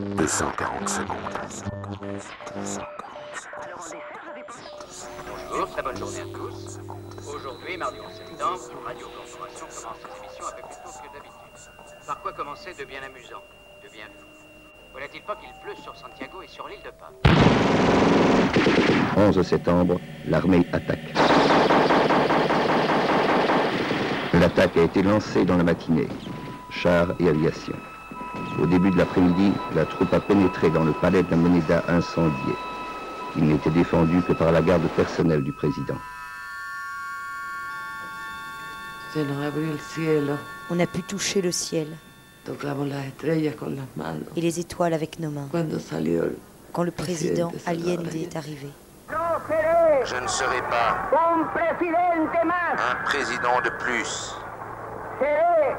240 secondes. Bonjour, très bonne journée à tous. Aujourd'hui, mardi 11 septembre, Radio Corporation commence cette émission un peu plus tôt que d'habitude. Par quoi commencer de bien amusant, de bien fou? Voilà-t-il pas qu'il pleut sur Santiago et sur l'île de Pâques? 11 septembre, l'armée attaque. L'attaque a été lancée dans la matinée. Chars et aviation. Au début de l'après-midi, la troupe a pénétré dans le palais de la Moneda incendié. Il n'était défendu que par la garde personnelle du président. On a pu toucher le ciel et les étoiles avec nos mains quand le président Allende. est arrivé. Je ne serai pas un président de plus.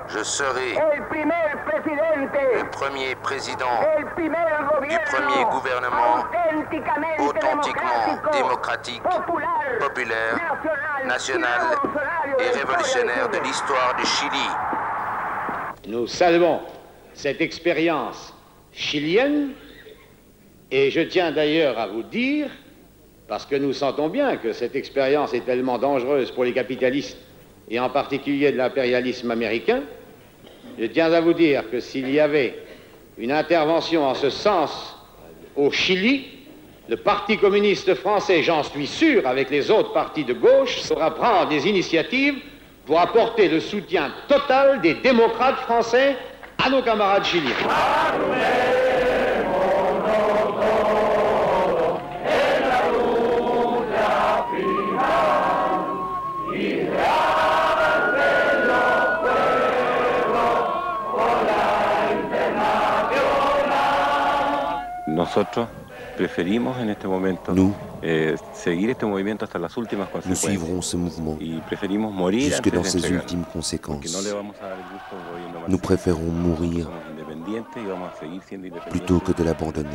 Je serai le premier président du premier gouvernement authentiquement démocratique, populaire, national et révolutionnaire de l'histoire du Chili. Nous saluons cette expérience chilienne et je tiens d'ailleurs à vous dire, parce que nous sentons bien que cette expérience est tellement dangereuse pour les capitalistes et en particulier de l'impérialisme américain, je tiens à vous dire que s'il y avait une intervention en ce sens au Chili, le Parti communiste français, j'en suis sûr, avec les autres partis de gauche, saura prendre des initiatives pour apporter le soutien total des démocrates français à nos camarades chiliens. Nous, seguir este movimiento hasta las últimas nous consecuencias. suivrons ce mouvement Y preferimos morir jusque dans ses ultimes conséquences. Nous préférons mourir plutôt que de l'abandonner.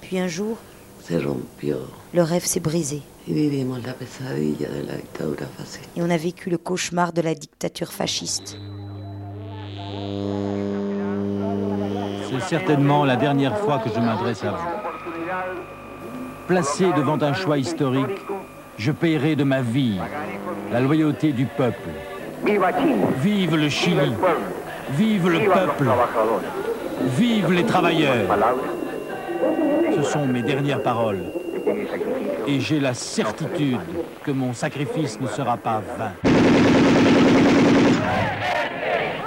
Puis un jour, le rêve s'est brisé. Et on a vécu le cauchemar de la dictature fasciste. C'est certainement la dernière fois que je m'adresse à vous. Placé devant un choix historique, je paierai de ma vie la loyauté du peuple. Vive le Chili, vive le peuple, vive les travailleurs. Ce sont mes dernières paroles. Et j'ai la certitude que mon sacrifice ne sera pas vain.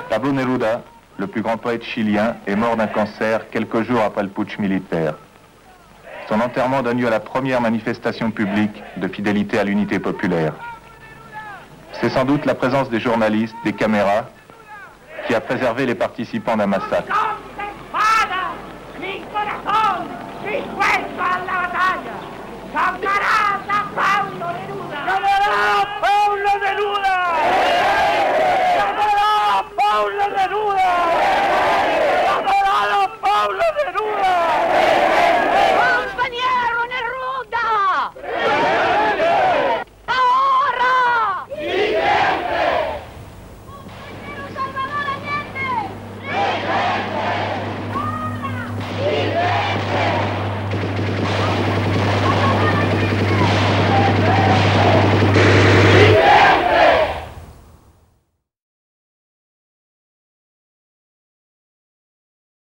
Pablo Neruda, le plus grand poète chilien, est mort d'un cancer quelques jours après le putsch militaire. Son enterrement donne lieu à la première manifestation publique de fidélité à l'unité populaire. C'est sans doute la présence des journalistes, des caméras, qui a préservé les participants d'un massacre. Mi corazón, dispuesto a la batalla. ¡Camarada